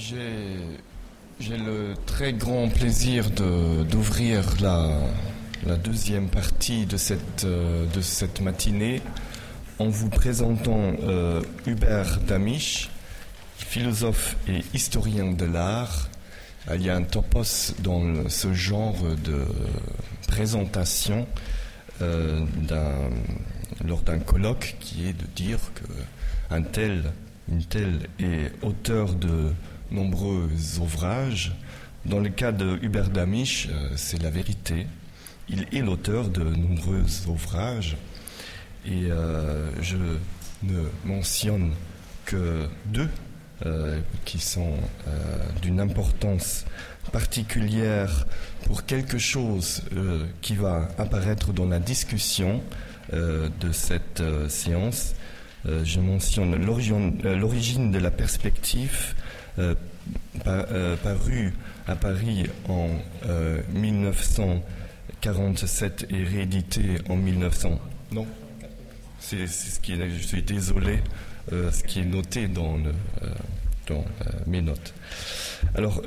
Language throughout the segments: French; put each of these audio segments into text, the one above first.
J'ai le très grand plaisir d'ouvrir la, la, deuxième partie de cette, euh, de cette matinée en vous présentant euh, Hubert Damisch, philosophe et historien de l'art. Il y a un topos dans ce genre de présentation euh, lors d'un colloque qui est de dire qu'un tel, une telle est auteur de nombreux ouvrages. Dans le cas de Hubert Damisch, euh, c'est la vérité. Il est l'auteur de nombreux ouvrages et euh, je ne mentionne que deux euh, qui sont d'une importance particulière pour quelque chose qui va apparaître dans la discussion de cette séance. je mentionne l'origine de la perspective euh, euh, paru à Paris en 1947 euh, et réédité en 1900. Non C'est ce qui est, je suis désolé, ce qui est noté dans, dans mes notes. Alors,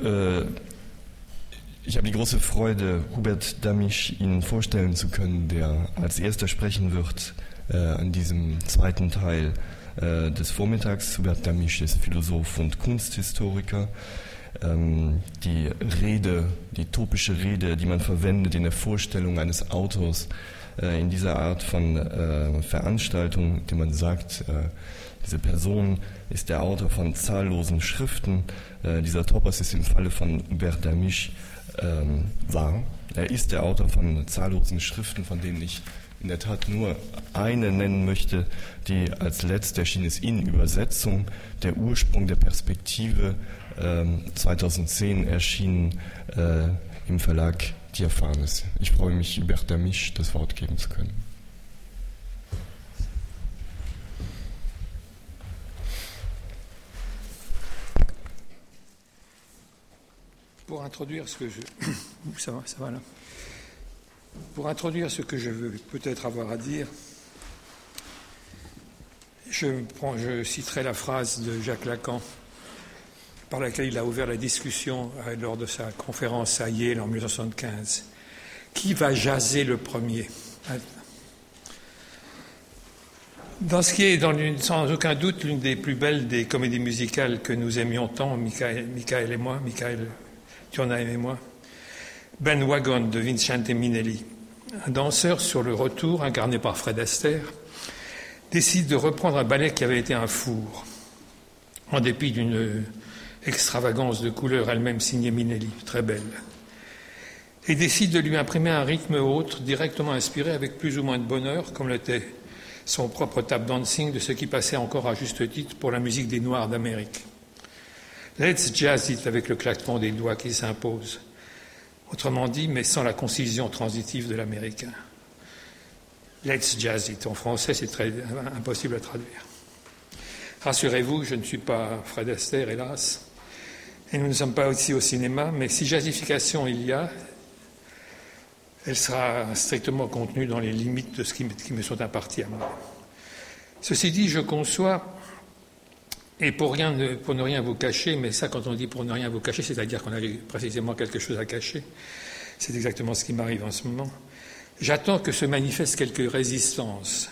ich habe die große Freude, Hubert Damisch Ihnen vorstellen zu können, der als erster sprechen wird äh, an diesem äh, des Vormittags. Hubert Damisch ist Philosoph und Kunsthistoriker. Ähm, die Rede, die topische Rede, die man verwendet in der Vorstellung eines Autors äh, in dieser Art von äh, Veranstaltung, die man sagt, äh, diese Person ist der Autor von zahllosen Schriften. Äh, dieser Topos ist im Falle von Hubert Damisch ähm, wahr. Er ist der Autor von zahllosen Schriften, von denen ich in der Tat nur eine nennen möchte, die als letzte erschien ist in Übersetzung, der Ursprung der Perspektive, äh, 2010 erschienen äh, im Verlag Diaphanes. Ich freue mich, Hubert Damisch das Wort geben zu können. Pour introduire ce que je. Ça va, ça va là. Pour introduire ce que je veux peut-être avoir à dire, je, je, citerai la phrase de Jacques Lacan par laquelle il a ouvert la discussion euh, lors de sa conférence à Yale en 1975. Qui va jaser le premier? Dans ce qui est, sans aucun doute, l'une des plus belles des comédies musicales que nous aimions tant, Michael, et moi, Michael, tu en as aimé moi, ben Wagon de Vincente Minelli, un danseur sur le retour, incarné par Fred Astaire, décide de reprendre un ballet qui avait été un four, en dépit d'une extravagance de couleurs elle-même signée Minelli, très belle, et décide de lui imprimer un rythme autre, directement inspiré avec plus ou moins de bonheur, comme l'était son propre tap dancing de ce qui passait encore à juste titre pour la musique des Noirs d'Amérique. Let's jazz it avec le claquement des doigts qui s'impose. Autrement dit, mais sans la concision transitive de l'américain. Let's jazz it. En français, c'est très impossible à traduire. Rassurez-vous, je ne suis pas Fred Astaire, hélas, et nous ne sommes pas aussi au cinéma, mais si jazzification il y a, elle sera strictement contenue dans les limites de ce qui me sont imparties à moi. Ceci dit, je conçois et pour, ne rien vous cacher, mais ça, quand on dit pour ne rien vous cacher, c'est-à-dire qu'on a précisément quelque chose à cacher, c'est exactement ce qui m'arrive en ce moment. J'attends que se manifeste quelques résistances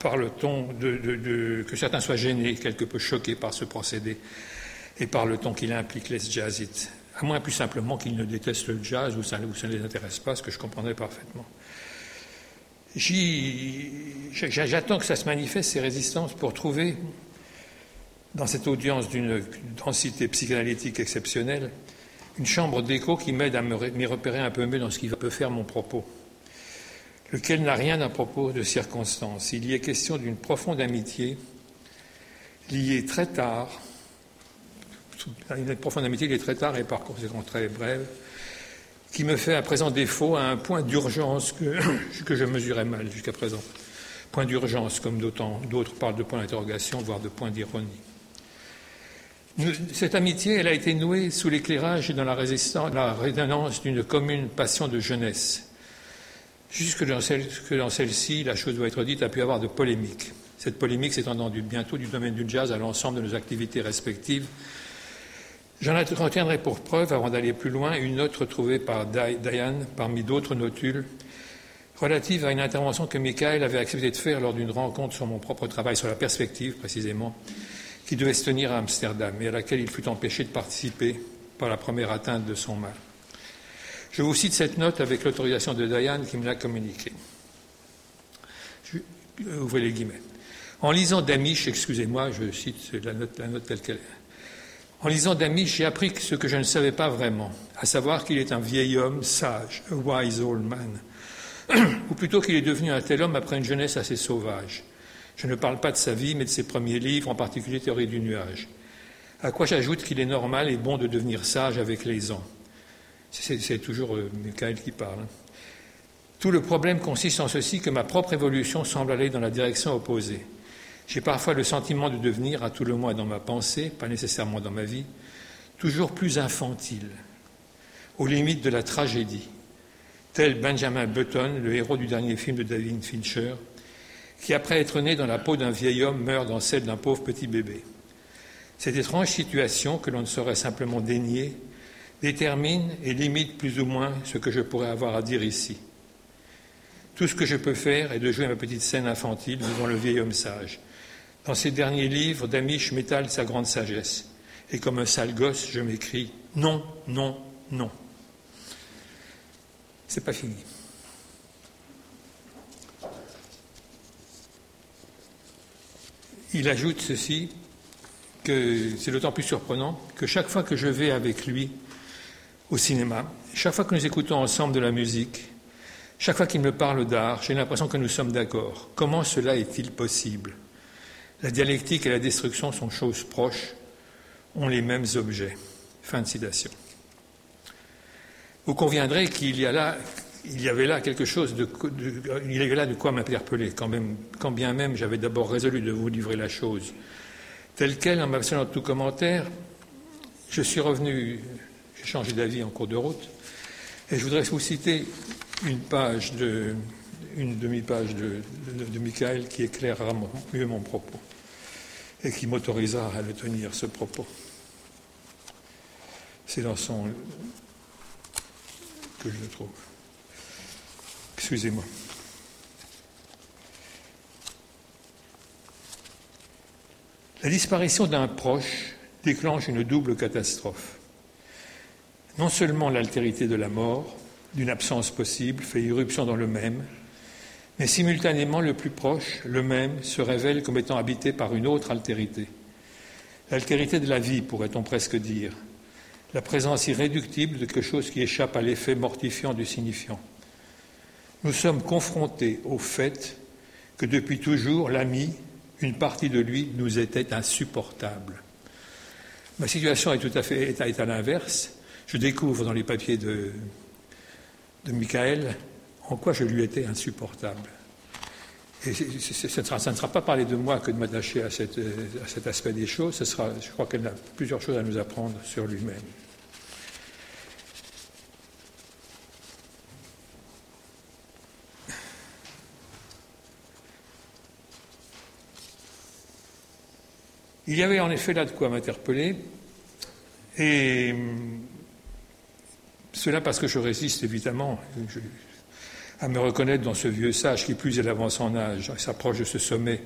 par le ton de, que certains soient gênés, quelque peu choqués par ce procédé et par le ton qu'il implique, les it. À moins plus simplement qu'ils ne détestent le jazz ou ça, ça ne les intéresse pas, ce que je comprendrais parfaitement. J'attends que ça se manifeste, ces résistances, pour trouver dans cette audience d'une densité psychanalytique exceptionnelle, une chambre d'écho qui m'aide à m'y repérer un peu mieux dans ce qui peut faire mon propos, lequel n'a rien à propos de circonstances. Il y est question d'une profonde amitié liée très tard, une profonde amitié liée très tard et par conséquent très brève, qui me fait à présent défaut à un point d'urgence que je mesurais mal jusqu'à présent. Point d'urgence, comme d'autres parlent de point d'interrogation, voire de point d'ironie. Cette amitié, elle a été nouée sous l'éclairage et dans la, résistance, la résonance d'une commune passion de jeunesse. Jusque dans, celle-ci, la chose doit être dite, a pu avoir de polémiques. Cette polémique s'étendant bientôt du domaine du jazz à l'ensemble de nos activités respectives, J'en retiendrai pour preuve, avant d'aller plus loin, une note retrouvée par Diane parmi d'autres notules relative à une intervention que Michael avait accepté de faire lors d'une rencontre sur mon propre travail, sur la perspective précisément, qui devait se tenir à Amsterdam et à laquelle il fut empêché de participer par la première atteinte de son mal. Je vous cite cette note avec l'autorisation de Diane qui me l'a communiquée. Euh, ouvrez les guillemets. En lisant Damisch, excusez-moi, je cite la note, la note telle qu'elle est. En lisant Damisch, j'ai appris ce que je ne savais pas vraiment, à savoir qu'il est un vieil homme sage, a wise old man, ou plutôt qu'il est devenu un tel homme après une jeunesse assez sauvage. Je ne parle pas de sa vie, mais de ses premiers livres, en particulier Théorie du nuage. À quoi j'ajoute qu'il est normal et bon de devenir sage avec les ans. C'est toujours euh, Michael qui parle. Hein. Tout le problème consiste en ceci que ma propre évolution semble aller dans la direction opposée. J'ai parfois le sentiment de devenir, à tout le moins dans ma pensée, pas nécessairement dans ma vie, toujours plus infantile, aux limites de la tragédie, tel Benjamin Button, le héros du dernier film de David Fincher, qui, après être né dans la peau d'un vieil homme, meurt dans celle d'un pauvre petit bébé. Cette étrange situation, que l'on ne saurait simplement dénier, détermine et limite plus ou moins ce que je pourrais avoir à dire ici. Tout ce que je peux faire est de jouer ma petite scène infantile devant le vieil homme sage. Dans ses derniers livres, Damisch m'étale sa grande sagesse. Et comme un sale gosse, je m'écris non, non, non. C'est pas fini. Il ajoute ceci, que c'est d'autant plus surprenant que chaque fois que je vais avec lui au cinéma, chaque fois que nous écoutons ensemble de la musique, chaque fois qu'il me parle d'art, j'ai l'impression que nous sommes d'accord. Comment cela est-il possible? La dialectique et la destruction sont choses proches, ont les mêmes objets. Fin de citation. Vous conviendrez qu'il y, a là, il y avait là quelque chose de, il y avait là de quoi m'interpeller, quand, quand bien même j'avais d'abord résolu de vous livrer la chose telle qu'elle, en m'abstenant de tout commentaire. Je suis revenu, j'ai changé d'avis en cours de route, et je voudrais vous citer une page de, une demi-page de, de, Michael qui éclairera mieux mon propos et qui m'autorisera à le tenir, ce propos. C'est dans son que je le trouve. Excusez-moi. La disparition d'un proche déclenche une double catastrophe. Non seulement l'altérité de la mort, d'une absence possible, fait irruption dans le même, mais simultanément le plus proche, le même, se révèle comme étant habité par une autre altérité. L'altérité de la vie, pourrait-on presque dire, la présence irréductible de quelque chose qui échappe à l'effet mortifiant du signifiant. Nous sommes confrontés au fait que depuis toujours, l'ami, une partie de lui, nous était insupportable. Ma situation est tout à fait à, l'inverse. Je découvre dans les papiers de, de Michael en quoi je lui étais insupportable. Et ça ne sera pas parler de moi que de m'attacher à, cet aspect des choses. Je crois qu'elle a plusieurs choses à nous apprendre sur lui-même. Il y avait en effet là de quoi m'interpeller, et cela parce que je résiste évidemment à me reconnaître dans ce vieux sage qui, plus il avance en âge, s'approche de ce sommet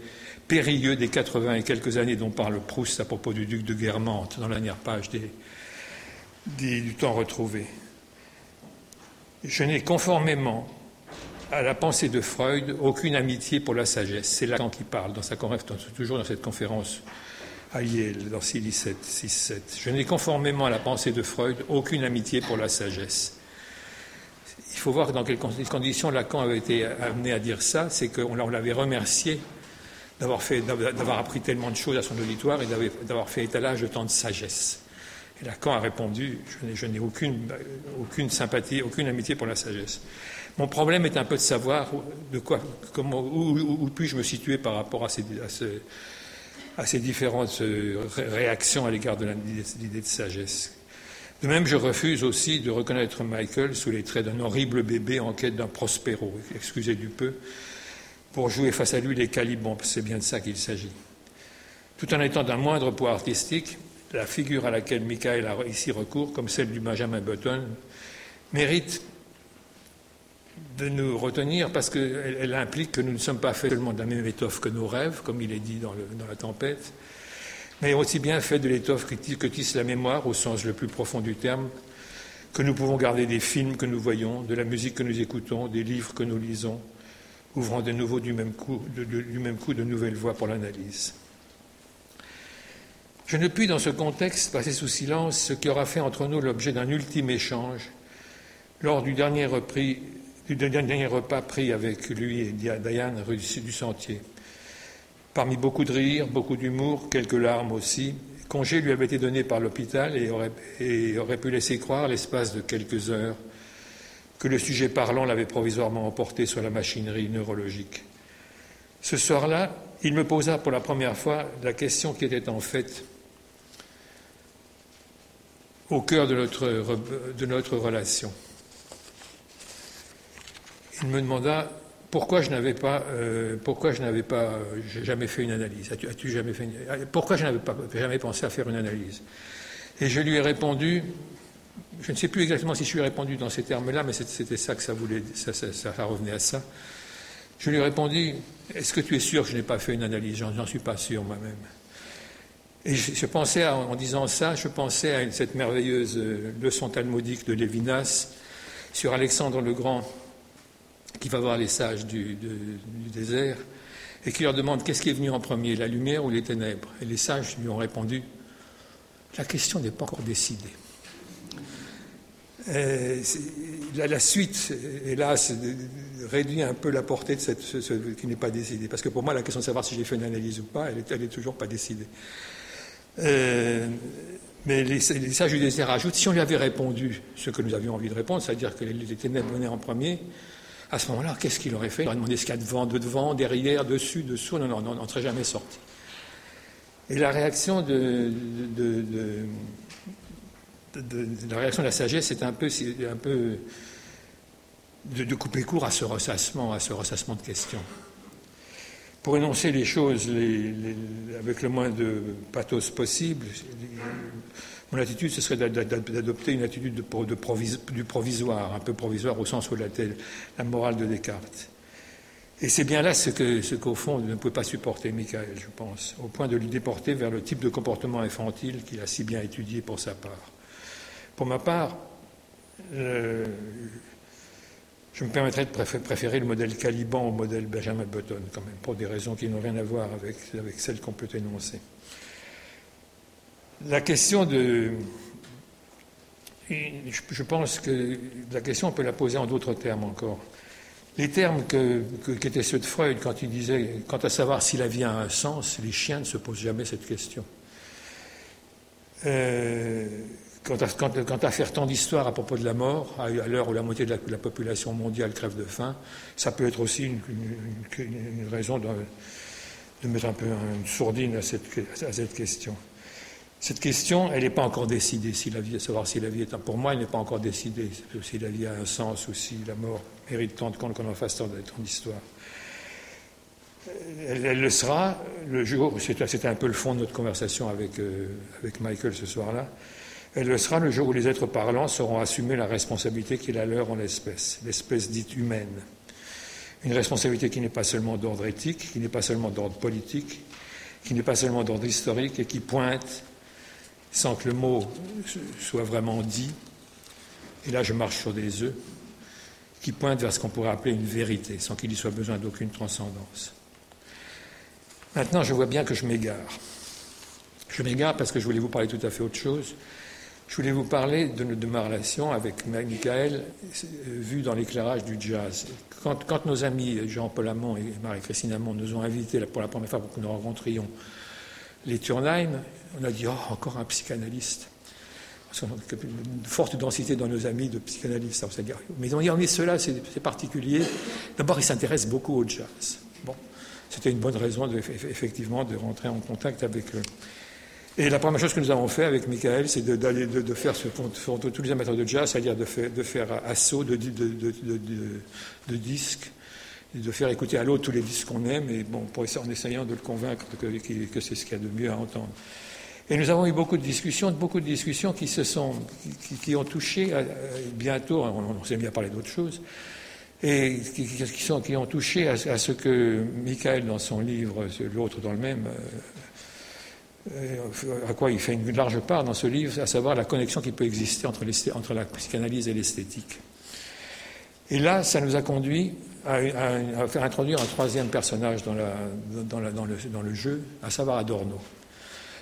périlleux des 80 et quelques années dont parle Proust à propos du duc de Guermantes dans la dernière page du temps retrouvé. Je n'ai conformément à la pensée de Freud aucune amitié pour la sagesse. C'est Lacan qui parle dans sa toujours dans cette conférence à Yale, dans 6-7. Je n'ai conformément à la pensée de Freud aucune amitié pour la sagesse. Il faut voir dans quelles conditions Lacan avait été amené à dire ça, c'est qu'on l'avait remercié d'avoir, fait, d'avoir appris tellement de choses à son auditoire et d'avoir fait étalage de tant de sagesse. Et Lacan a répondu Je n'ai, aucune, sympathie, aucune amitié pour la sagesse. Mon problème est un peu de savoir de quoi, comment, où, puis-je me situer par rapport à, ces, à, ce, à ces différentes euh, réactions à l'égard de l'idée de sagesse. De même, je refuse aussi de reconnaître Michael sous les traits d'un horrible bébé en quête d'un prospéro, excusez du peu, pour jouer face à lui les calibons, c'est bien de ça qu'il s'agit. Tout en étant d'un moindre poids artistique, la figure à laquelle Michael a ici recours, comme celle du Benjamin Button, mérite de nous retenir parce qu'elle implique que nous ne sommes pas faits seulement de la même étoffe que nos rêves, comme il est dit dans, la tempête, mais aussi bien faits de l'étoffe que tisse la mémoire au sens le plus profond du terme, que nous pouvons garder des films que nous voyons, de la musique que nous écoutons, des livres que nous lisons, ouvrant de nouveau du même coup de, du même coup de nouvelles voies pour l'analyse. Je ne puis dans ce contexte passer sous silence ce qui aura fait entre nous l'objet d'un ultime échange lors du dernier, repris, du dernier repas pris avec lui et Diane du Sentier. Parmi beaucoup de rires, beaucoup d'humour, quelques larmes aussi, congé lui avait été donné par l'hôpital et aurait, pu laisser croire, l'espace de quelques heures, que le sujet parlant l'avait provisoirement emporté sur la machinerie neurologique. Ce soir-là, il me posa pour la première fois la question qui était en fait au cœur de notre relation. Il me demanda pourquoi je n'avais pas, euh, pourquoi je n'avais pas, jamais fait une analyse. As-tu, jamais fait Pourquoi je n'avais pas jamais pensé à faire une analyse? Et je lui ai répondu. Je ne sais plus exactement si je lui ai répondu dans ces termes-là, mais c'était ça que ça voulait, ça, ça, revenait à ça. Je lui ai répondu Est-ce que tu es sûr que je n'ai pas fait une analyse? J'en suis pas sûr moi-même. Et je, pensais, en disant ça, je pensais à cette merveilleuse euh, leçon talmudique de Lévinas sur Alexandre le Grand, qui va voir les sages du, désert et qui leur demande qu'est-ce qui est venu en premier, la lumière ou les ténèbres Et les sages lui ont répondu la question n'est pas encore décidée. la, suite, hélas, réduit un peu la portée de ce, qui n'est pas décidé. Parce que pour moi, la question de savoir si j'ai fait une analyse ou pas, elle n'est toujours pas décidée. Euh, mais les, sages du désert ajoutent si on lui avait répondu ce que nous avions envie de répondre, c'est-à-dire que les, les ténèbres venaient en premier, à ce moment-là, qu'est-ce qu'il aurait fait? Il aurait demandé ce qu'il y a devant, de devant, derrière, dessus, dessous. Non, non, non, on serait jamais sorti. Et la réaction de, la réaction de la sagesse, peu, un peu de, couper court à ce ressassement, à ce ressassement de questions. Pour énoncer les choses avec le moins de pathos possible, mon attitude, ce serait d'adopter une attitude du provisoire, un peu provisoire au sens où la, la morale de Descartes. Et c'est bien là ce qu'au fond ne pouvait pas supporter Michael, je pense, au point de lui déporter vers le type de comportement infantile qu'il a si bien étudié pour sa part. Pour ma part, euh, je me permettrais de préférer le modèle Caliban au modèle Benjamin Button, quand même, pour des raisons qui n'ont rien à voir avec celles qu'on peut énoncer. La question de. Je pense que la question, on peut la poser en d'autres termes encore. Les termes que, qu'étaient ceux de Freud quand il disait quant à savoir si la vie a un sens, les chiens ne se posent jamais cette question. Euh, quant, à, faire tant d'histoires à propos de la mort, à, l'heure où la moitié de la, population mondiale crève de faim, ça peut être aussi une, raison de, mettre un peu une sourdine à cette question. Cette question, elle n'est pas encore décidée, savoir si la vie est un. Pour moi, elle n'est pas encore décidée, si la vie a un sens ou si la mort mérite tant de compte qu'on en fasse tant d'histoire. Elle, elle, le sera le jour, c'était un peu le fond de notre conversation avec, euh, avec Michael ce soir-là, elle le sera le jour où les êtres parlants sauront assumer la responsabilité qui est la leur en l'espèce, l'espèce dite humaine. Une responsabilité qui n'est pas seulement d'ordre éthique, qui n'est pas seulement d'ordre politique, qui n'est pas seulement d'ordre historique et qui pointe sans que le mot soit vraiment dit, et là je marche sur des œufs, qui pointent vers ce qu'on pourrait appeler une vérité, sans qu'il y soit besoin d'aucune transcendance. Maintenant, je vois bien que je m'égare. Je m'égare parce que je voulais vous parler tout à fait autre chose. Je voulais vous parler de, ma relation avec Michael, euh, vue dans l'éclairage du jazz. Quand, quand, nos amis Jean-Paul Amont et Marie-Christine Amont nous ont invités pour la première fois pour que nous rencontrions les Turnheim, on a dit oh, encore un psychanalyste. Une forte densité dans nos amis de psychanalystes. Mais on dit, mais cela, c'est particulier. D'abord, ils s'intéressent beaucoup au jazz. Bon, c'était une bonne raison, de, effectivement, de rentrer en contact avec eux. Et la première chose que nous avons fait avec Michael, c'est d'aller de, faire ce qu'ont tous les amateurs de jazz, c'est-à-dire de, de, faire assaut de, disques de faire écouter à l'autre tous les disques qu'on aime, et bon, pour, en essayant de le convaincre que, que c'est ce qu'il y a de mieux à entendre. Et nous avons eu beaucoup de discussions, beaucoup de discussions qui se sont, qui, ont touché bientôt, on, s'est bien parlé d'autres choses, et qui, sont, qui ont touché à, ce que Michael, dans son livre, l'autre dans le même, euh, à quoi il fait une large part dans ce livre, à savoir la connexion qui peut exister entre, entre la psychanalyse et l'esthétique. Et là, ça nous a conduit à, faire introduire un troisième personnage dans, le, jeu, à savoir Adorno.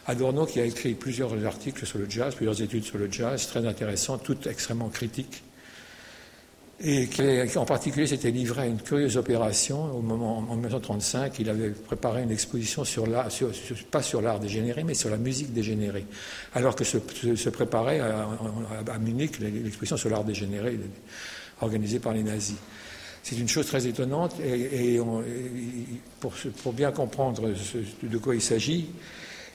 Adorno qui a écrit plusieurs articles sur le jazz, plusieurs études sur le jazz, très intéressantes, toutes extrêmement critiques, et qui en particulier s'était livré à une curieuse opération au moment en 1935 il avait préparé une exposition sur l'art pas sur l'art dégénéré mais sur la musique dégénérée alors que se, préparait à, à Munich l'exposition sur l'art dégénéré organisée par les nazis c'est une chose très étonnante et, pour, bien comprendre de quoi il s'agit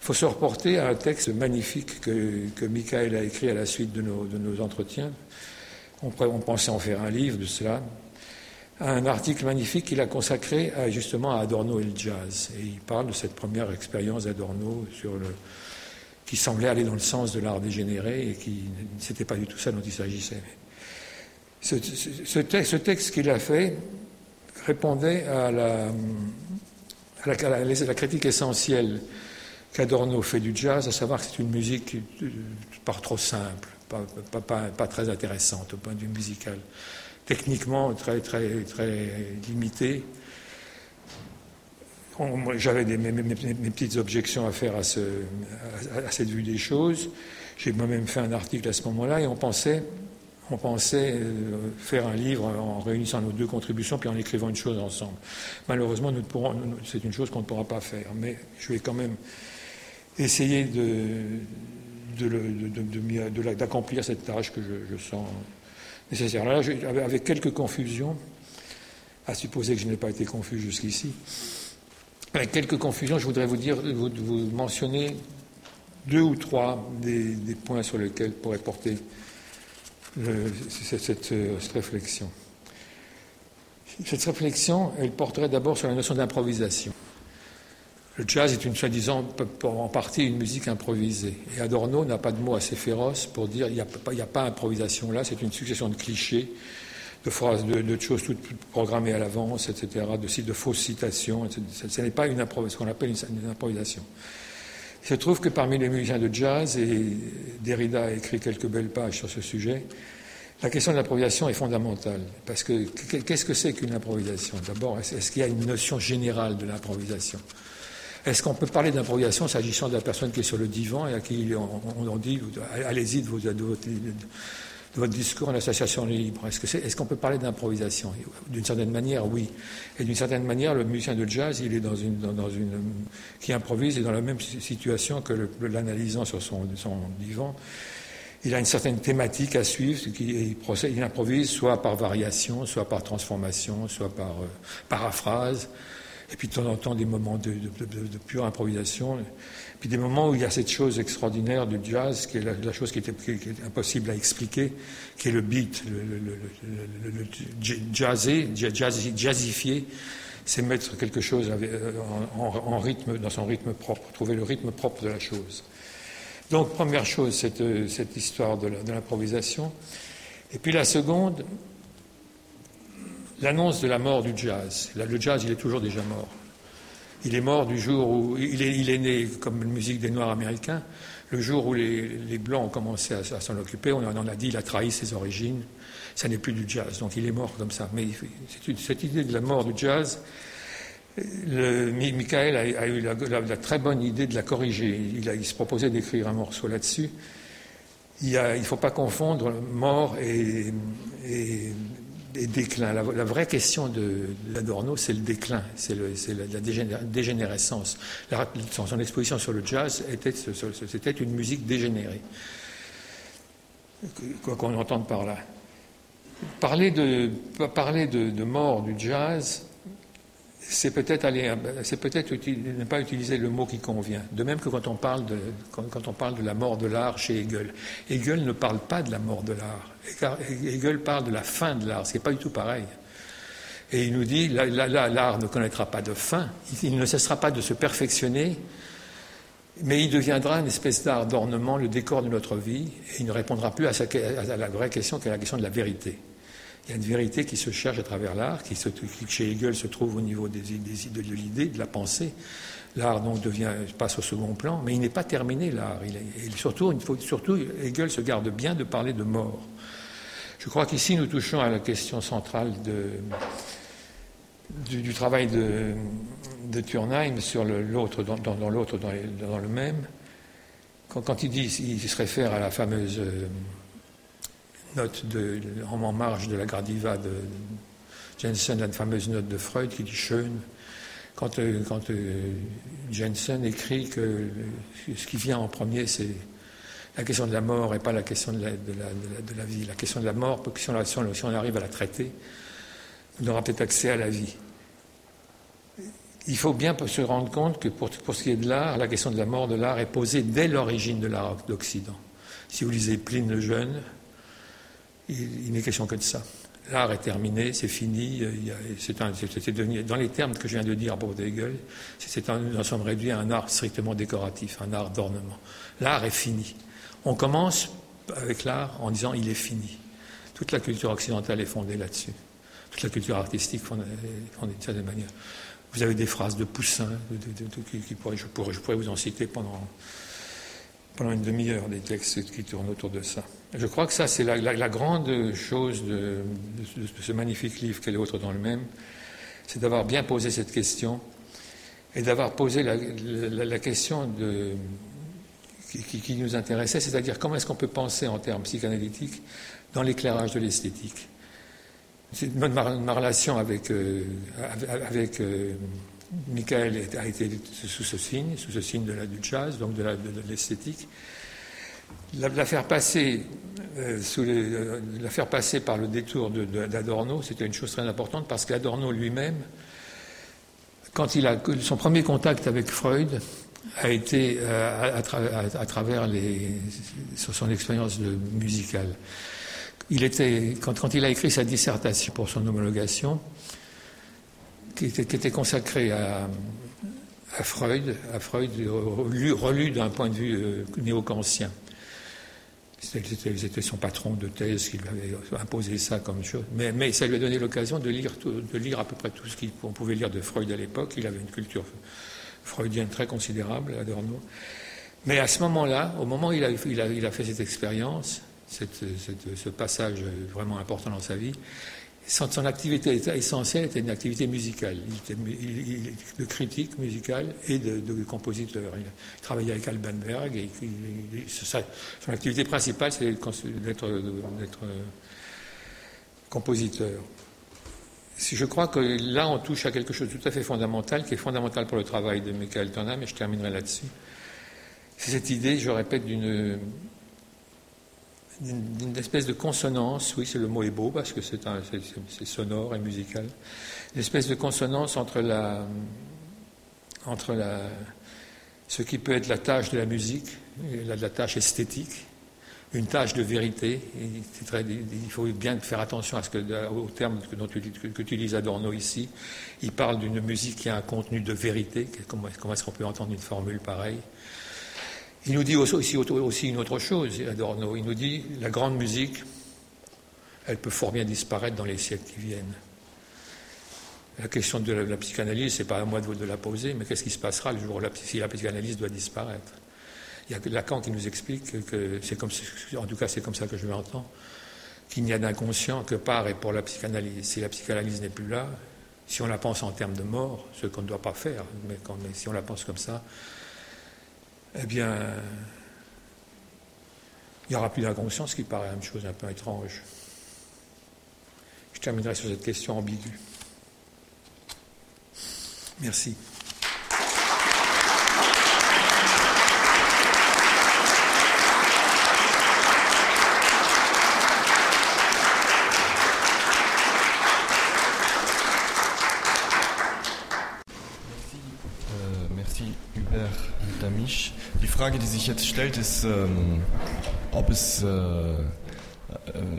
il faut se reporter à un texte magnifique que, Michael a écrit à la suite de nos, de nos entretiens on, pensait en faire un livre de cela. Un article magnifique qu'il a consacré justement à Adorno et le jazz. Et il parle de cette première expérience d'Adorno sur le, qui semblait aller dans le sens de l'art dégénéré et qui n'était pas du tout ça dont il s'agissait. Ce, texte, qu'il a fait répondait à la, critique essentielle qu'Adorno fait du jazz, à savoir que c'est une musique pas trop simple, pas, très intéressante au point de vue musical. Techniquement, très, très, très limitée. J'avais mes, petites objections à faire à, cette vue des choses. J'ai moi-même fait un article à ce moment-là et on pensait, on pensait euh, faire un livre en réunissant nos deux contributions puis en écrivant une chose ensemble. Malheureusement, c'est une chose qu'on ne pourra pas faire, mais je vais quand même essayer d'accomplir cette tâche que je, sens nécessaire. Là, avec quelques confusions, à supposer que je n'ai pas été confus jusqu'ici, avec quelques confusions, je voudrais vous dire, vous, mentionner deux ou trois des, points sur lesquels pourrait porter cette, cette, réflexion. Cette réflexion, elle porterait d'abord sur la notion d'improvisation. Le jazz est une soi-disant en partie une musique improvisée. Et Adorno n'a pas de mot assez féroce pour dire il n'y a, pas improvisation là, c'est une succession de clichés, de phrases, de, choses toutes programmées à l'avance, etc., de, fausses citations. Etc. Ce n'est pas ce qu'on appelle une, improvisation. Il se trouve que parmi les musiciens de jazz, et Derrida a écrit quelques belles pages sur ce sujet, la question de l'improvisation est fondamentale. Parce que qu'est-ce que c'est qu'une improvisation? D'abord, est-ce qu'il y a une notion générale de l'improvisation? Est-ce qu'on peut parler d'improvisation s'agissant de la personne qui est sur le divan et à qui on, dit allez-y de, votre discours en association libre. Est-ce qu'on peut parler d'improvisation? D'une certaine manière, oui. Et d'une certaine manière, le musicien de jazz, il est dans une, dans une qui improvise, est dans la même situation que l'analysant sur son, son divan. Il a une certaine thématique à suivre, il, il improvise soit par variation, soit par transformation, soit par euh, paraphrase et puis de temps en temps des moments de, pure improvisation, puis des moments où il y a cette chose extraordinaire du jazz, qui est la, chose qui est, impossible à expliquer, qui est le beat, le, jazzé, jazzifié, c'est mettre quelque chose euh, en, rythme, dans son rythme propre, trouver le rythme propre de la chose. Donc, première chose, cette, euh, cette histoire de l'improvisation. Et puis la seconde, l'annonce de la mort du jazz. Le jazz, il est toujours déjà mort. Il est mort du jour où il est, né comme une musique des Noirs américains, le jour où les, Blancs ont commencé à, s'en occuper. On en a dit, il a trahi ses origines. Ça n'est plus du jazz, donc il est mort comme ça. Mais cette idée de la mort du jazz, Michael a, eu la, très bonne idée de la corriger. Il, se proposait d'écrire un morceau là-dessus. Il ne faut pas confondre mort et des déclins. La, vraie question de, d'Adorno, c'est le déclin, c'est, la, dégénérescence. son, exposition sur le jazz était, c'était une musique dégénérée. Quoi qu'on entende par là. Parler de, parler de mort du jazz, c'est peut-être c'est ne pas utiliser le mot qui convient. De même que quand on parle de, quand, on parle de la mort de l'art chez Hegel. Hegel ne parle pas de la mort de l'art. Hegel parle de la fin de l'art, ce qui n'est pas du tout pareil. Et il nous dit, là, l'art ne connaîtra pas de fin, il ne cessera pas de se perfectionner Mais il deviendra une espèce d'art d'ornement, le décor de notre vie, et il ne répondra plus à, la vraie question qui est la question de la vérité. Il y a une vérité qui se cherche à travers l'art, qui, chez Hegel se trouve au niveau des, de l'idée, de la pensée. L'art donc devient, passe au second plan, mais il n'est pas terminé l'art. Il surtout, Hegel se garde bien de parler de mort. Je crois qu'ici nous touchons à la question centrale du, travail de, Turnheim sur l'autre, dans, l'autre, dans, le même. Quand, il dit, il se réfère à la fameuse euh, note de, en marge de la Gradiva de Jensen, la fameuse note de Freud qui dit Schön. Quand, euh, euh, Jensen écrit que ce qui vient en premier, c'est la question de la mort et pas la question de la, vie. La question de la mort, si on, si on arrive à la traiter, on aura peut-être accès à la vie. Il faut bien se rendre compte que pour, ce qui est de l'art, la question de la mort de l'art est posée dès l'origine de l'art d'Occident. Si vous lisez Pline le Jeune, il, n'est question que de ça. L'art est terminé, c'est fini. C'est dans les termes que je viens de dire pour Hegel, c'est nous sommes réduits à un art strictement décoratif, un art d'ornement. L'art est fini. On commence avec l'art en disant il est fini. Toute la culture occidentale est fondée là-dessus. Toute la culture artistique est fondée de cette manière. Vous avez des phrases de Poussin, qui, je, pourrais, vous en citer pendant une demi-heure, des textes qui tournent autour de ça. Je crois que ça, c'est la, grande chose de, ce magnifique livre qu'elle est autre dans le même, c'est d'avoir bien posé cette question et d'avoir posé la, question qui, nous intéressait, c'est-à-dire comment est-ce qu'on peut penser en termes psychanalytiques dans l'éclairage de l'esthétique ma, relation avec, euh, avec euh, Michael a été sous ce signe, sous ce signe de la, du jazz, donc de l'esthétique. La, la, faire passer euh, sous la faire passer par le détour d'Adorno, c'était une chose très importante parce qu'Adorno lui-même, quand il a son premier contact avec Freud, a été à, à, travers les, son expérience musicale il était, quand, il a écrit sa dissertation pour son homologation, qui était, consacrée à, Freud, à Freud relu, d'un point de vue euh, néo-kantien. C'était son patron de thèse qui lui avait imposé ça comme chose. Mais, ça lui a donné l'occasion de lire, à peu près tout ce qu'on pouvait lire de Freud à l'époque. Il avait une culture freudienne très considérable, Adorno. Mais à ce moment-là, au moment où il a fait cette expérience, ce passage vraiment important dans sa vie. Son, activité essentielle était une activité musicale, il était, de critique musicale et de, compositeur. Il travaillait avec Alban Berg et son activité principale, c'est d'être compositeur. Je crois que là, on touche à quelque chose de tout à fait fondamental, qui est fondamental pour le travail de Michael Turnham, et je terminerai là-dessus. C'est cette idée, je répète, d'une d'une espèce de consonance, oui, c'est le mot est beau parce que c'est sonore et musical, une espèce de consonance entre la, entre la, ce qui peut être la tâche de la musique, la, tâche esthétique, une tâche de vérité. il faut bien faire attention à ce que, au terme que, dont tu, que, utilise Adorno ici. Il parle d'une musique qui a un contenu de vérité. Comment est-ce qu'on peut entendre une formule pareille? Il nous dit aussi, une autre chose, Adorno. Il nous dit la grande musique, elle peut fort bien disparaître dans les siècles qui viennent. La question de la, psychanalyse, c'est pas à moi de, la poser, mais qu'est-ce qui se passera le jour où si la psychanalyse doit disparaître? Il y a Lacan qui nous explique que c'est comme, en tout cas c'est comme ça que je l'entends, qu'il n'y a d'inconscient que par et pour la psychanalyse. Si la psychanalyse n'est plus là, si on la pense en termes de mort, ce qu'on ne doit pas faire, mais si on la pense comme ça, eh bien, il n'y aura plus d'inconscience, ce qui paraît une chose un peu étrange. Je terminerai sur cette question ambiguë. Merci. Frage, die sich jetzt stellt, ist, ähm, ob es äh, äh,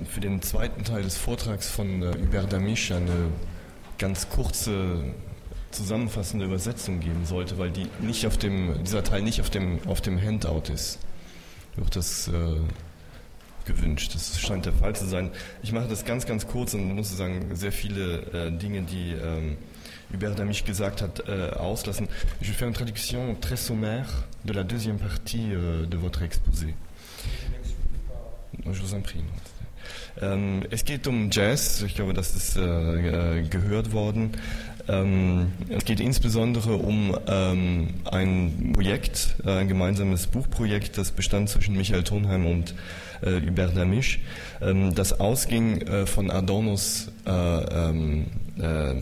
für den zweiten Teil des Vortrags von äh, Hubert Damisch eine ganz kurze zusammenfassende Übersetzung geben sollte, weil die nicht auf dem, dieser Teil nicht auf dem, auf dem Handout ist, wird das äh, gewünscht. Das scheint der Fall zu sein. Ich mache das ganz, ganz kurz und muss sagen, sehr viele äh, Dinge, die ähm, Hubert Damisch gesagt hat, äh, auslassen. Vais faire une traduction très sommaire de la deuxième partie euh, de votre exposé. Je vous en prie. Ähm, es geht um Jazz, ich glaube, das ist äh, gehört worden. Ähm, es geht insbesondere um ähm, ein Projekt, äh, ein gemeinsames Buchprojekt, das bestand zwischen Michael Tonheim und äh, Hubert Damisch, ähm, das ausging äh, von Adornos äh, ähm, äh,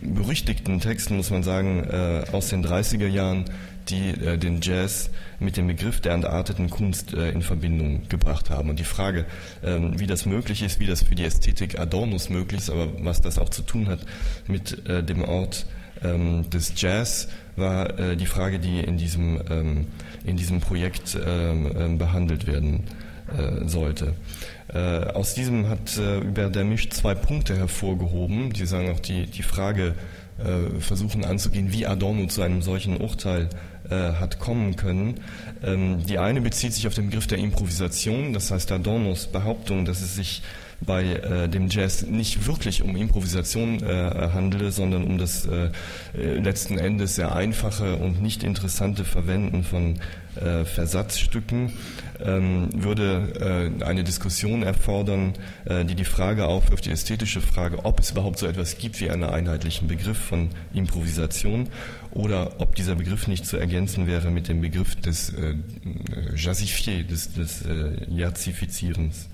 berüchtigten Texten, muss man sagen, äh, aus den 30er Jahren, die den Jazz mit dem Begriff der entarteten Kunst äh, in Verbindung gebracht haben. Und die Frage, ähm, wie das möglich ist, wie das für die Ästhetik Adornos möglich ist, aber was das auch zu tun hat mit äh, dem Ort ähm, des Jazz, war äh, die Frage, die in diesem, ähm, in diesem Projekt behandelt werden sollte. aus diesem hat Hubert Dermisch zwei Punkte hervorgehoben, die sagen auch die, die Frage versuchen anzugehen, wie Adorno zu einem solchen Urteil äh, hat kommen können. Ähm, die eine bezieht sich auf den Begriff der Improvisation, das heißt Adornos Behauptung, dass es sich bei äh, dem Jazz nicht wirklich um Improvisation äh, handele, sondern um das äh, äh letzten Endes sehr einfache und nicht interessante Verwenden von äh, Versatzstücken, ähm, würde äh, eine Diskussion erfordern, äh, die die Frage aufwirft, die ästhetische Frage, ob es überhaupt so etwas gibt wie einen einheitlichen Begriff von Improvisation oder ob dieser Begriff nicht zu ergänzen wäre mit dem Begriff des äh, Jazzifier, des, des äh, Jazzifizierens.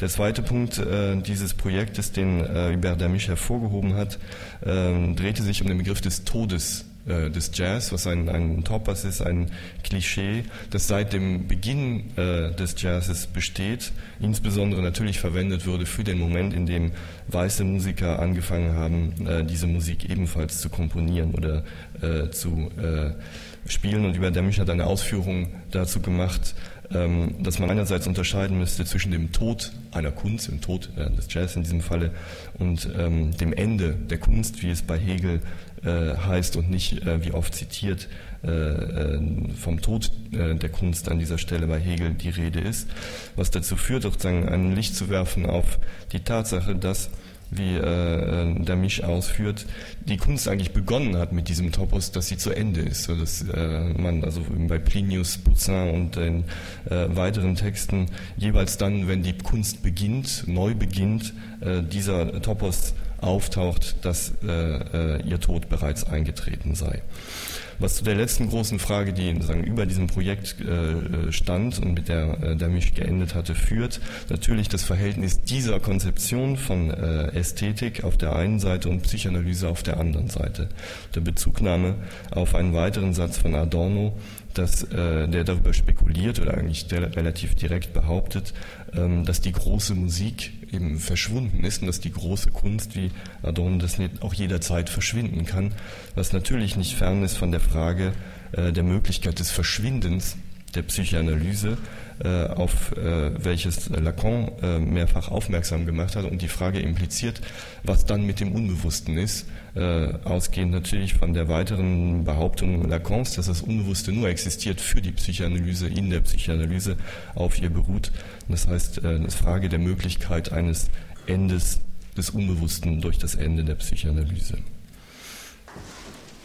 Der zweite Punkt äh, dieses Projektes, den äh, Hubert Damisch hervorgehoben hat, äh, drehte sich um den Begriff des Todes äh, des Jazz, was ein, ein Topaz ist, ein Klischee, das seit dem Beginn äh, des Jazzes besteht, insbesondere natürlich verwendet wurde für den Moment, in dem weiße Musiker angefangen haben, äh, diese Musik ebenfalls zu komponieren oder äh, zu äh, spielen. Und über Demisch hat eine Ausführung dazu gemacht, ähm, dass man einerseits unterscheiden müsste zwischen dem Tod einer Kunst, dem Tod des Jazz in diesem Falle, und ähm, dem Ende der Kunst, wie es bei Hegel äh, heißt und nicht, äh, wie oft zitiert, äh, äh, vom Tod äh, der Kunst an dieser Stelle bei Hegel die Rede ist, was dazu führt, sozusagen ein Licht zu werfen auf die Tatsache, dass wie äh, der Misch ausführt, die Kunst eigentlich begonnen hat mit diesem Topos, dass sie zu Ende ist. So dass äh, man also bei Plinius, Poussin und den äh, weiteren Texten jeweils dann, wenn die Kunst beginnt, neu beginnt, äh, dieser Topos auftaucht, dass äh, äh, ihr Tod bereits eingetreten sei. Was zu der letzten großen Frage, die sagen, über diesem Projekt äh, stand und mit der äh, der mich geendet hatte, führt, natürlich das Verhältnis dieser Konzeption von äh, Ästhetik auf der einen Seite und Psychoanalyse auf der anderen Seite. Der Bezugnahme auf einen weiteren Satz von Adorno, dass äh, der darüber spekuliert oder eigentlich relativ direkt behauptet, ähm, dass die große Musik eben verschwunden ist und dass die große Kunst wie Adorno das nicht auch jederzeit verschwinden kann, was natürlich nicht fern ist von der Frage äh, der Möglichkeit des Verschwindens der Psychoanalyse, auf äh, welches Lacan äh, mehrfach aufmerksam gemacht hat und die Frage impliziert, was dann mit dem Unbewussten ist, äh, ausgehend natürlich von der weiteren Behauptung Lacans, dass das Unbewusste nur existiert für die Psychoanalyse, in der Psychoanalyse auf ihr beruht. Das heißt, äh, das Frage der Möglichkeit eines Endes des Unbewussten durch das Ende der Psychoanalyse.